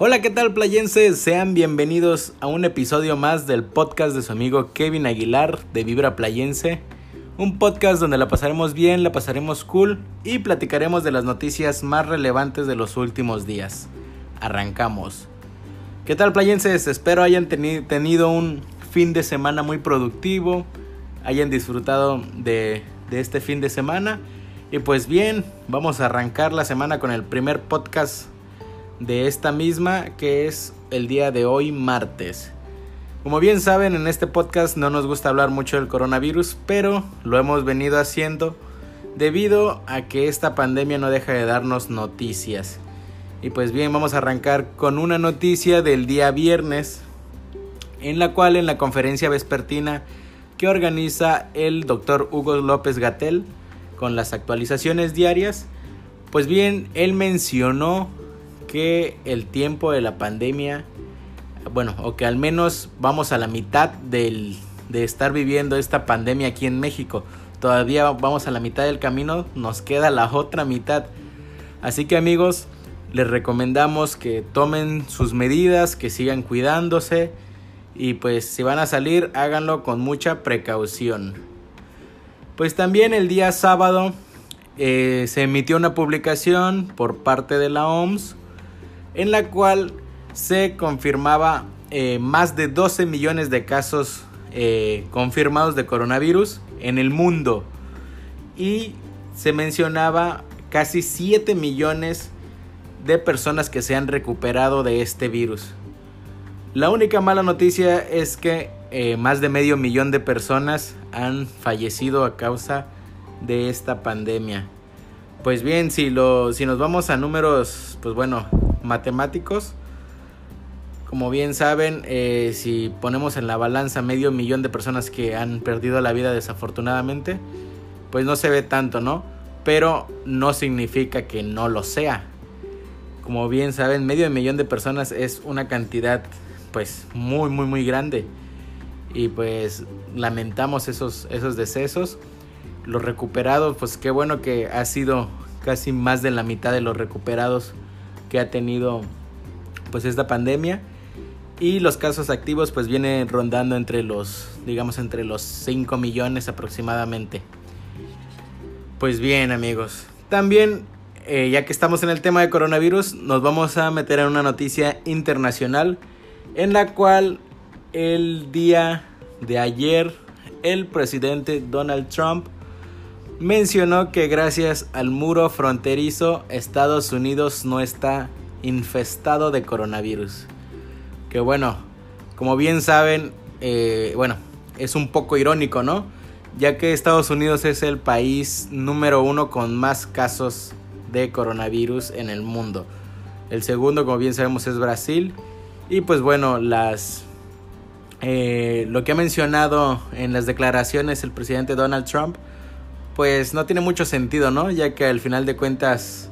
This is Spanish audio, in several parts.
Hola, ¿qué tal playenses? Sean bienvenidos a un episodio más del podcast de su amigo Kevin Aguilar de Vibra Playense. Un podcast donde la pasaremos bien, la pasaremos cool y platicaremos de las noticias más relevantes de los últimos días. Arrancamos. ¿Qué tal playenses? Espero hayan tenido un fin de semana muy productivo, hayan disfrutado de, de este fin de semana. Y pues bien, vamos a arrancar la semana con el primer podcast de esta misma que es el día de hoy martes. Como bien saben, en este podcast no nos gusta hablar mucho del coronavirus, pero lo hemos venido haciendo debido a que esta pandemia no deja de darnos noticias. Y pues bien, vamos a arrancar con una noticia del día viernes, en la cual en la conferencia vespertina que organiza el doctor Hugo López Gatel con las actualizaciones diarias, pues bien, él mencionó que el tiempo de la pandemia, bueno, o que al menos vamos a la mitad del, de estar viviendo esta pandemia aquí en México. Todavía vamos a la mitad del camino, nos queda la otra mitad. Así que amigos, les recomendamos que tomen sus medidas, que sigan cuidándose y pues si van a salir háganlo con mucha precaución. Pues también el día sábado eh, se emitió una publicación por parte de la OMS en la cual se confirmaba eh, más de 12 millones de casos eh, confirmados de coronavirus en el mundo y se mencionaba casi 7 millones de personas que se han recuperado de este virus. La única mala noticia es que eh, más de medio millón de personas han fallecido a causa de esta pandemia. Pues bien, si, si nos vamos a números, pues bueno, matemáticos. Como bien saben, eh, si ponemos en la balanza medio millón de personas que han perdido la vida desafortunadamente, pues no se ve tanto, ¿no? Pero no significa que no lo sea. Como bien saben, medio millón de personas es una cantidad pues muy muy muy grande. Y pues lamentamos esos, esos decesos. Los recuperados, pues qué bueno que ha sido casi más de la mitad de los recuperados que ha tenido pues esta pandemia. Y los casos activos pues vienen rondando entre los digamos entre los 5 millones aproximadamente. Pues bien amigos. También eh, ya que estamos en el tema de coronavirus nos vamos a meter en una noticia internacional en la cual el día de ayer el presidente Donald Trump mencionó que gracias al muro fronterizo Estados Unidos no está infestado de coronavirus. Que bueno, como bien saben, eh, bueno, es un poco irónico, ¿no? Ya que Estados Unidos es el país número uno con más casos de coronavirus en el mundo. El segundo, como bien sabemos, es Brasil. Y pues bueno, las eh, lo que ha mencionado en las declaraciones el presidente Donald Trump pues no tiene mucho sentido, ¿no? Ya que al final de cuentas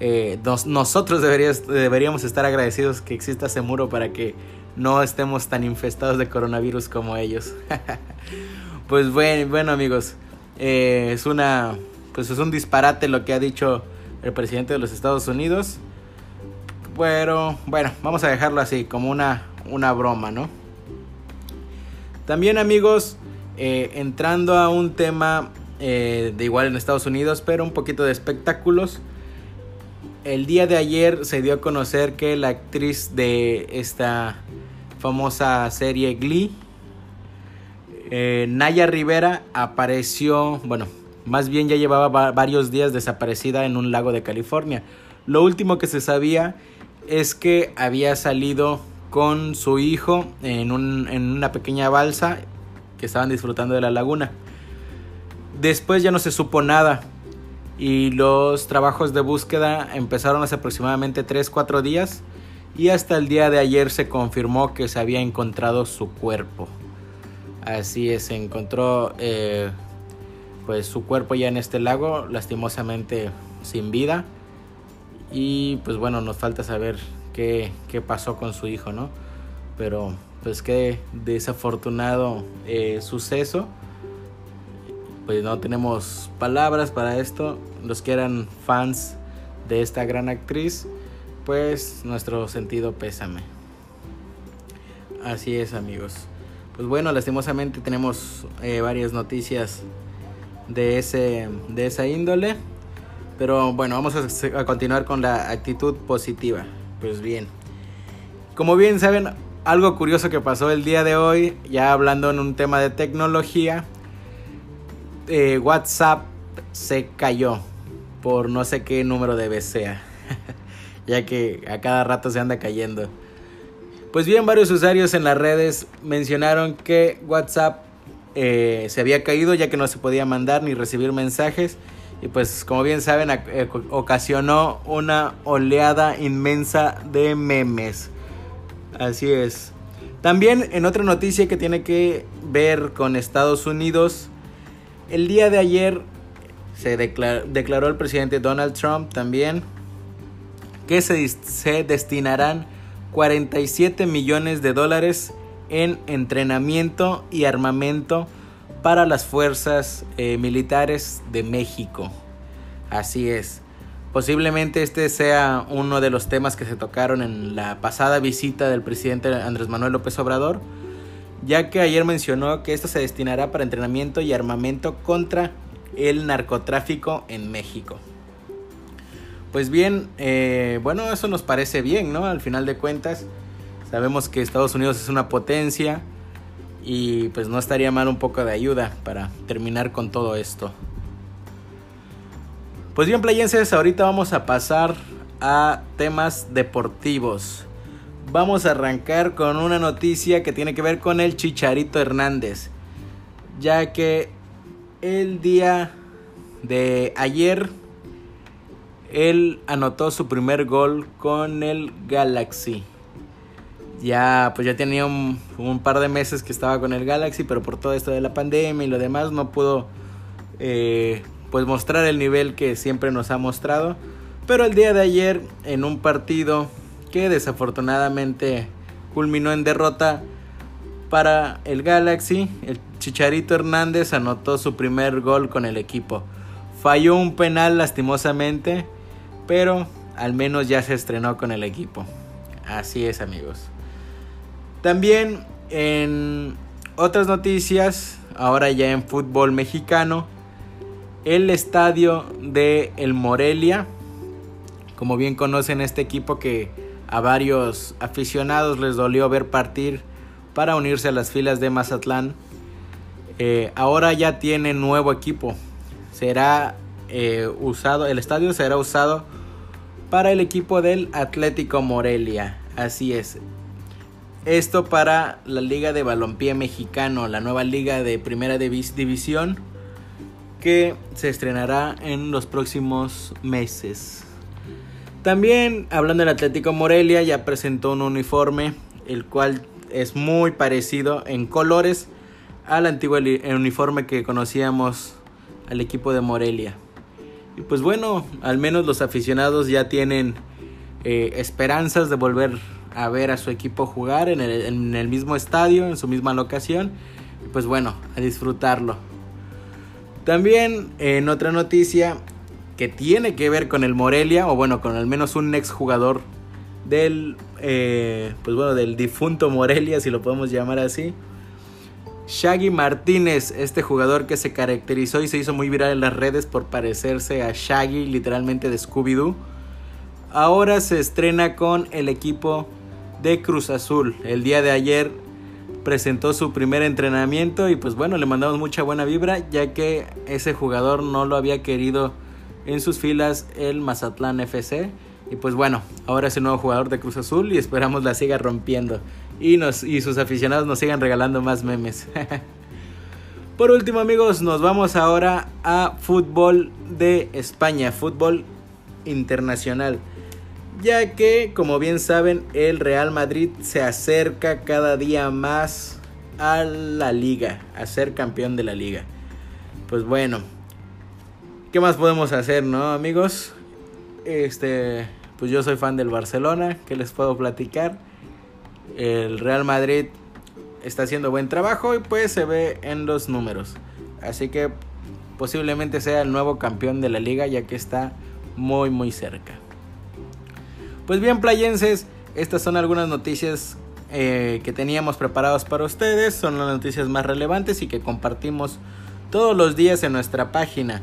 eh, nosotros deberíamos estar agradecidos que exista ese muro para que no estemos tan infestados de coronavirus como ellos. pues bueno, amigos, eh, es una, pues es un disparate lo que ha dicho el presidente de los Estados Unidos. Pero bueno, vamos a dejarlo así, como una, una broma, ¿no? También amigos, eh, entrando a un tema eh, de igual en Estados Unidos, pero un poquito de espectáculos. El día de ayer se dio a conocer que la actriz de esta famosa serie Glee, eh, Naya Rivera, apareció, bueno, más bien ya llevaba varios días desaparecida en un lago de California. Lo último que se sabía es que había salido con su hijo en, en una pequeña balsa que estaban disfrutando de la laguna. Después ya no se supo nada y los trabajos de búsqueda empezaron hace aproximadamente 3-4 días y hasta el día de ayer se confirmó que se había encontrado su cuerpo. Así es, se encontró eh, pues su cuerpo ya en este lago, lastimosamente sin vida. Y pues bueno, nos falta saber qué, qué pasó con su hijo, ¿no? Pero pues qué desafortunado eh, suceso pues no tenemos palabras para esto. Los que eran fans de esta gran actriz, pues nuestro sentido pésame. Así es amigos. Pues bueno, lastimosamente tenemos eh, varias noticias de, ese, de esa índole. Pero bueno, vamos a, a continuar con la actitud positiva. Pues bien. Como bien saben, algo curioso que pasó el día de hoy, ya hablando en un tema de tecnología, eh, WhatsApp se cayó por no sé qué número de sea, ya que a cada rato se anda cayendo. Pues bien, varios usuarios en las redes mencionaron que WhatsApp eh, se había caído ya que no se podía mandar ni recibir mensajes. Y pues como bien saben, eh, ocasionó una oleada inmensa de memes. Así es. También en otra noticia que tiene que ver con Estados Unidos, el día de ayer se declaró, el presidente Donald Trump también que se, destinarán 47 millones de dólares en entrenamiento y armamento para las fuerzas eh, militares de México. Así es. Posiblemente este sea uno de los temas que se tocaron en la pasada visita del presidente Andrés Manuel López Obrador, ya que ayer mencionó que esto se destinará para entrenamiento y armamento contra el narcotráfico en México. Pues bien, eh, bueno, eso nos parece bien, ¿no? Al final de cuentas, sabemos que Estados Unidos es una potencia y pues no estaría mal un poco de ayuda para terminar con todo esto. Pues bien, playenses, ahorita vamos a pasar a temas deportivos. Vamos a arrancar con una noticia que tiene que ver con el Chicharito Hernández, ya que el día de ayer él anotó su primer gol con el Galaxy. Ya, pues ya tenía un, par de meses que estaba con el Galaxy, pero por todo esto de la pandemia y lo demás no pudo eh, pues mostrar el nivel que siempre nos ha mostrado. Pero el día de ayer en un partido que desafortunadamente culminó en derrota para el Galaxy, el Chicharito Hernández anotó su primer gol con el equipo. Falló un penal lastimosamente, pero al menos ya se estrenó con el equipo. Así es amigos. También en otras noticias, ahora ya en fútbol mexicano, el estadio de El Morelia. Como bien conocen este equipo que a varios aficionados les dolió ver partir para unirse a las filas de Mazatlán. Eh, ahora ya tiene nuevo equipo. Será eh, usado, el estadio será usado para el equipo del Atlético Morelia. Así es. Esto para la Liga de Balompié Mexicano, la nueva liga de Primera División que se estrenará en los próximos meses. También, hablando del Atlético Morelia, ya presentó un uniforme, el cual es muy parecido en colores al antiguo uniforme que conocíamos al equipo de Morelia. Y pues bueno, al menos los aficionados ya tienen eh, esperanzas de volver a ver a su equipo jugar en el, en el mismo estadio, en su misma locación. Y pues bueno, a disfrutarlo. También en otra noticia que tiene que ver con el Morelia, o bueno, con al menos un ex jugador del, eh, pues bueno, del difunto Morelia, si lo podemos llamar así. Shaggy Martínez, este jugador que se caracterizó y se hizo muy viral en las redes por parecerse a Shaggy, literalmente de Scooby-Doo. Ahora se estrena con el equipo de Cruz Azul. El día de ayer presentó su primer entrenamiento y pues bueno, le mandamos mucha buena vibra ya que ese jugador no lo había querido en sus filas el Mazatlán FC. Y pues bueno, ahora es el nuevo jugador de Cruz Azul y esperamos la siga rompiendo. Y, nos, y sus aficionados nos sigan regalando más memes. Por último amigos, nos vamos ahora a fútbol de España, fútbol internacional ya que, como bien saben, el Real Madrid se acerca cada día más a la liga, a ser campeón de la liga. Pues bueno, ¿qué más podemos hacer, no, amigos? Este, pues yo soy fan del Barcelona, ¿qué les puedo platicar? El Real Madrid está haciendo buen trabajo y pues se ve en los números. Así que posiblemente sea el nuevo campeón de la liga ya que está muy muy cerca. Pues bien, playenses, estas son algunas noticias eh, que teníamos preparados para ustedes. Son las noticias más relevantes y que compartimos todos los días en nuestra página.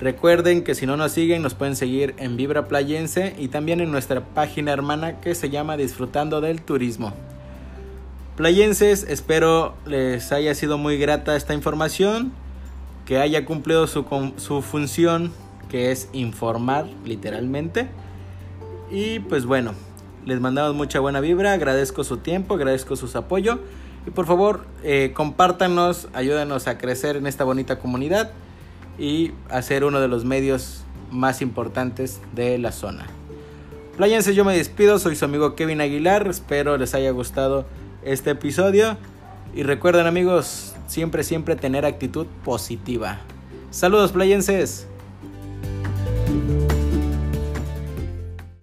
Recuerden que si no nos siguen nos pueden seguir en Vibra Playense y también en nuestra página hermana que se llama Disfrutando del Turismo. Playenses, espero les haya sido muy grata esta información, que haya cumplido su, su función que es informar literalmente. Y pues bueno, les mandamos mucha buena vibra, agradezco su tiempo, agradezco su apoyo y por favor eh, compártanos, ayúdanos a crecer en esta bonita comunidad y a ser uno de los medios más importantes de la zona. Playenses, yo me despido, soy su amigo Kevin Aguilar, espero les haya gustado este episodio. Y recuerden amigos, siempre, siempre tener actitud positiva. Saludos playenses.